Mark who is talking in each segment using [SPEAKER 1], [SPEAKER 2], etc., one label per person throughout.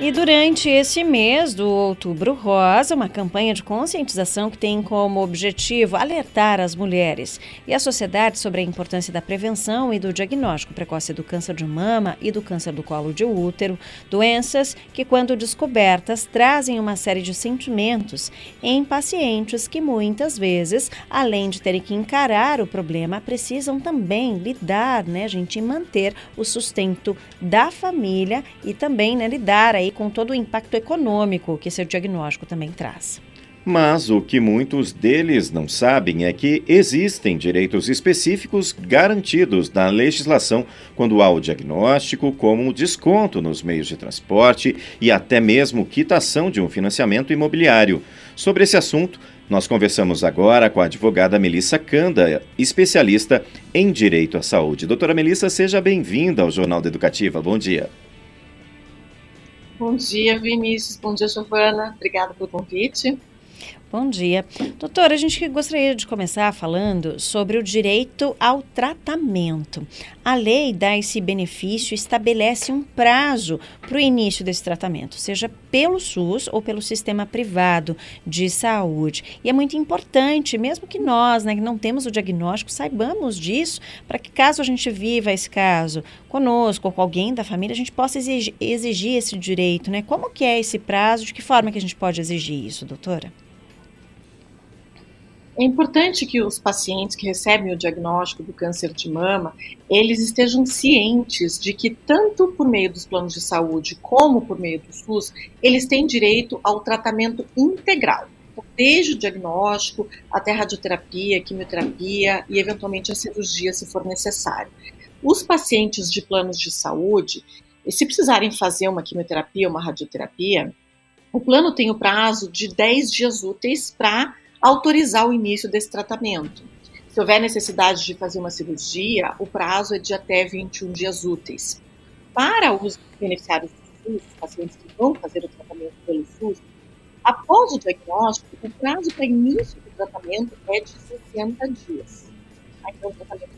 [SPEAKER 1] E durante esse mês do Outubro Rosa, uma campanha de conscientização que tem como objetivo alertar as mulheres e a sociedade sobre a importância da prevenção e do diagnóstico precoce do câncer de mama e do câncer do colo de útero, doenças que, quando descobertas, trazem uma série de sentimentos em pacientes que muitas vezes, além de terem que encarar o problema, precisam também lidar, né, gente, e manter o sustento da família e também né, lidar aí com todo o impacto econômico que seu diagnóstico também traz.
[SPEAKER 2] Mas o que muitos deles não sabem é que existem direitos específicos garantidos na legislação quando há o diagnóstico, como desconto nos meios de transporte e até mesmo quitação de um financiamento imobiliário. Sobre esse assunto, nós conversamos agora com a advogada Melissa Canda, especialista em direito à saúde. Doutora Melissa, seja bem-vinda ao Jornal da Educativa. Bom dia.
[SPEAKER 3] Bom dia, Vinícius. Bom dia, Giovana. Obrigada pelo convite.
[SPEAKER 1] Bom dia. Doutora, a gente gostaria de começar falando sobre o direito ao tratamento. A lei dá esse benefício, estabelece um prazo para o início desse tratamento, seja pelo SUS ou pelo sistema privado de saúde. E é muito importante, mesmo que nós, né, que não temos o diagnóstico, saibamos disso, para que caso a gente viva esse caso conosco ou com alguém da família, a gente possa exigir, esse direito, né? Como que é esse prazo? De que forma que a gente pode exigir isso, doutora?
[SPEAKER 3] É importante que os pacientes que recebem o diagnóstico do câncer de mama, eles estejam cientes de que tanto por meio dos planos de saúde como por meio do SUS, eles têm direito ao tratamento integral, desde o diagnóstico até radioterapia, quimioterapia e eventualmente a cirurgia se for necessário. Os pacientes de planos de saúde, se precisarem fazer uma quimioterapia, uma radioterapia, o plano tem o prazo de 10 dias úteis para autorizar o início desse tratamento. Se houver necessidade de fazer uma cirurgia, o prazo é de até 21 dias úteis. Para os beneficiários do SUS, pacientes que vão fazer o tratamento pelo SUS, após o diagnóstico, o prazo para início do tratamento é de 60 dias. Então, o tratamento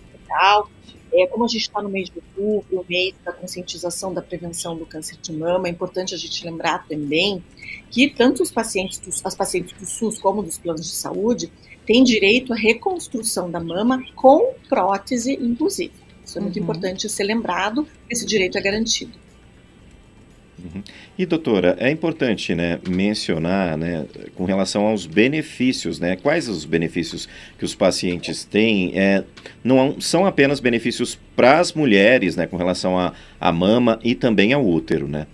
[SPEAKER 3] é, como a gente está no mês de outubro, o mês da conscientização da prevenção do câncer de mama, é importante a gente lembrar também que tanto os pacientes, dos, as pacientes do SUS como dos planos de saúde têm direito à reconstrução da mama com prótese, inclusive. Isso é muito uhum. importante ser lembrado, esse direito é garantido.
[SPEAKER 2] Uhum. E doutora, é importante né, mencionar né, com relação aos benefícios, né? Quais os benefícios que os pacientes têm? É, não são apenas benefícios para as mulheres, né, com relação à mama e também ao útero, né?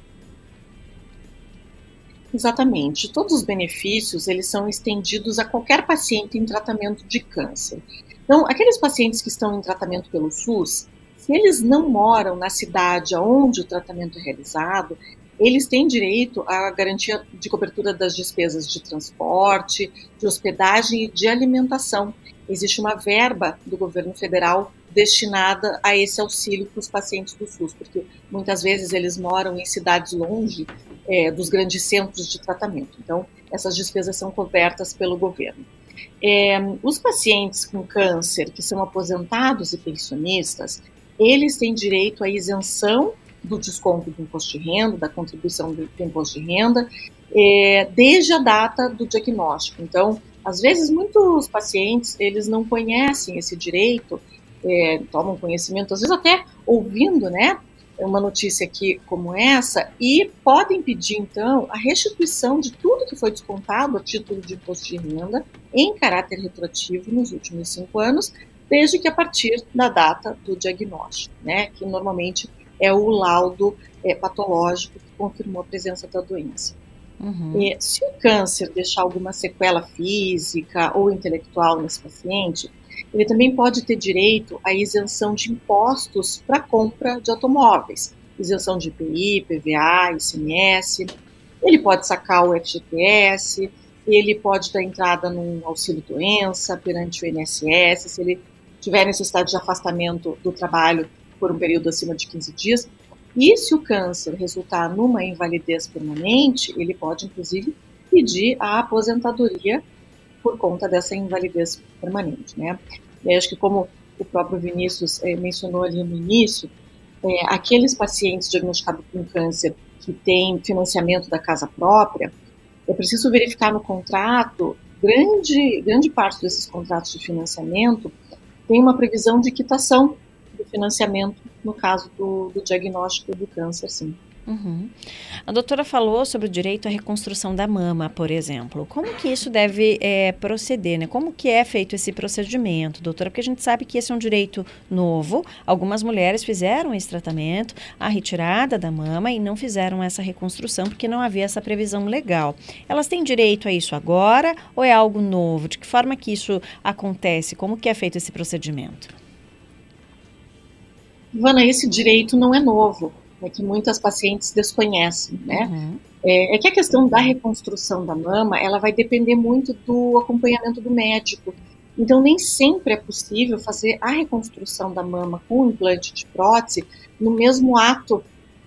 [SPEAKER 3] Exatamente. Todos os benefícios eles são estendidos a qualquer paciente em tratamento de câncer. Então, aqueles pacientes que estão em tratamento pelo SUS, se eles não moram na cidade onde o tratamento é realizado, eles têm direito à garantia de cobertura das despesas de transporte, de hospedagem e de alimentação. Existe uma verba do governo federal destinada a esse auxílio para os pacientes do SUS, porque muitas vezes eles moram em cidades longe é, dos grandes centros de tratamento. Então, essas despesas são cobertas pelo governo. É, os pacientes com câncer que são aposentados e pensionistas, eles têm direito à isenção do desconto do imposto de renda, da contribuição do, imposto de renda, é, desde a data do diagnóstico. Então, às vezes, muitos pacientes, eles não conhecem esse direito, é, tomam conhecimento, às vezes até ouvindo, né, uma notícia aqui como essa, e podem pedir, então, a restituição de tudo que foi descontado a título de imposto de renda em caráter retroativo nos últimos cinco anos, desde que a partir da data do diagnóstico, né, que normalmente é o laudo é, patológico que confirmou a presença da doença. Uhum. E, se o câncer deixar alguma sequela física ou intelectual nesse paciente, ele também pode ter direito à isenção de impostos para compra de automóveis, isenção de IPI, PVA, ICMS. Ele pode sacar o FGTS, ele pode dar entrada num auxílio doença perante o INSS, se ele tiver necessidade de afastamento do trabalho por um período acima de 15 dias. E se o câncer resultar numa invalidez permanente, ele pode, inclusive, pedir a aposentadoria por conta dessa invalidez permanente, né? E acho que como o próprio Vinícius é, mencionou ali no início, é, aqueles pacientes diagnosticados com câncer que tem financiamento da casa própria, é preciso verificar no contrato, grande, grande parte desses contratos de financiamento tem uma previsão de quitação financiamento no caso do, do diagnóstico do câncer, sim.
[SPEAKER 1] Uhum. A doutora falou sobre o direito à reconstrução da mama, por exemplo. Como que isso deve é, proceder, né? Como que é feito esse procedimento, doutora? Porque a gente sabe que esse é um direito novo. Algumas mulheres fizeram esse tratamento, a retirada da mama, e não fizeram essa reconstrução porque não havia essa previsão legal. Elas têm direito a isso agora ou é algo novo? De que forma que isso acontece? Como que é feito esse procedimento?
[SPEAKER 3] Ivana, esse direito não é novo é que muitas pacientes desconhecem, né? Uhum. É, é, que a questão da reconstrução da mama, ela vai depender muito do acompanhamento do médico. Então, nem sempre é possível fazer a reconstrução da mama com implante de prótese no mesmo ato,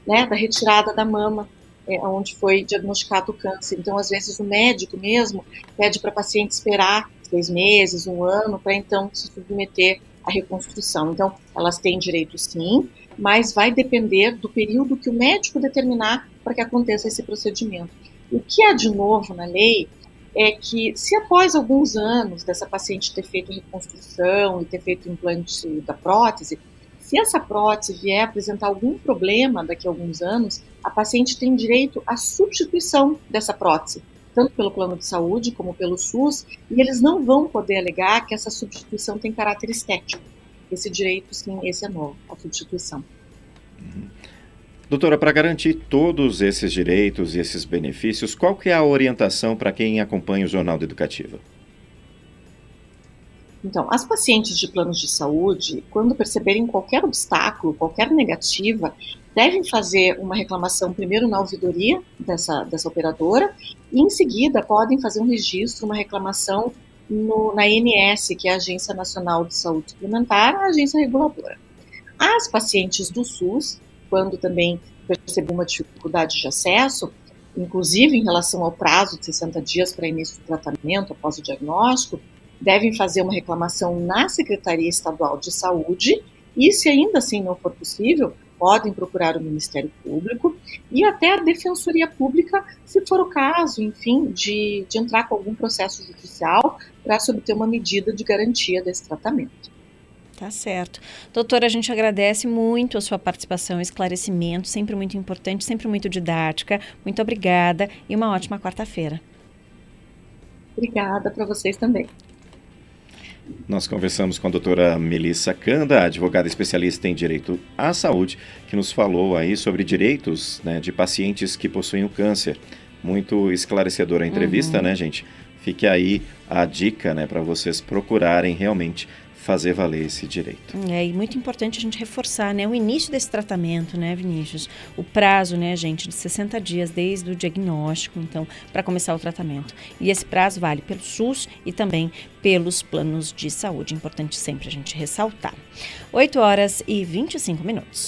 [SPEAKER 3] né, da retirada da mama, é, onde foi diagnosticado o câncer. Então, às vezes, o médico mesmo pede para a paciente esperar seis meses, um ano, para então se submeter à reconstrução. Então, elas têm direito sim, mas vai depender do período que o médico determinar para que aconteça esse procedimento. O que há de novo na lei é que, se após alguns anos dessa paciente ter feito reconstrução e ter feito implante da prótese, se essa prótese vier apresentar algum problema daqui a alguns anos, a paciente tem direito à substituição dessa prótese, tanto pelo plano de saúde como pelo SUS, e eles não vão poder alegar que essa substituição tem caráter estético. Esse direito, sim, esse é novo, a substituição.
[SPEAKER 2] Uhum. Doutora, para garantir todos esses direitos e esses benefícios, qual que é a orientação para quem acompanha o Jornal da Educativa?
[SPEAKER 3] Então, as pacientes de planos de saúde, quando perceberem qualquer obstáculo, qualquer negativa, devem fazer uma reclamação primeiro na ouvidoria dessa, dessa operadora e, em seguida, podem fazer um registro, uma reclamação no, na ANS, que é a Agência Nacional de Saúde Suplementar, a agência reguladora. As pacientes do SUS, quando também percebem uma dificuldade de acesso, inclusive em relação ao prazo de 60 dias para início do tratamento após o diagnóstico, devem fazer uma reclamação na Secretaria Estadual de Saúde e, se ainda assim não for possível, podem procurar o Ministério Público e até a Defensoria Pública, se for o caso, enfim, de, de entrar com algum processo judicial para se obter uma medida de garantia desse tratamento.
[SPEAKER 1] Tá certo. Doutora, a gente agradece muito a sua participação, esclarecimento, sempre muito importante, sempre muito didática. Muito obrigada e uma ótima quarta-feira.
[SPEAKER 3] Obrigada para vocês também.
[SPEAKER 2] Nós conversamos com a doutora Melissa Canda, advogada especialista em direito à saúde, que nos falou aí sobre direitos né, de pacientes que possuem o câncer. Muito esclarecedora a entrevista, uhum. né, gente? Fique aí a dica né, para vocês procurarem realmente fazer valer esse direito.
[SPEAKER 1] É, e muito importante a gente reforçar, né, o início desse tratamento, né, Vinícius? O prazo, né, gente, de 60 dias desde o diagnóstico, então, para começar o tratamento. E esse prazo vale pelo SUS e também pelos planos de saúde. Importante sempre a gente ressaltar. 8 horas e 25 minutos.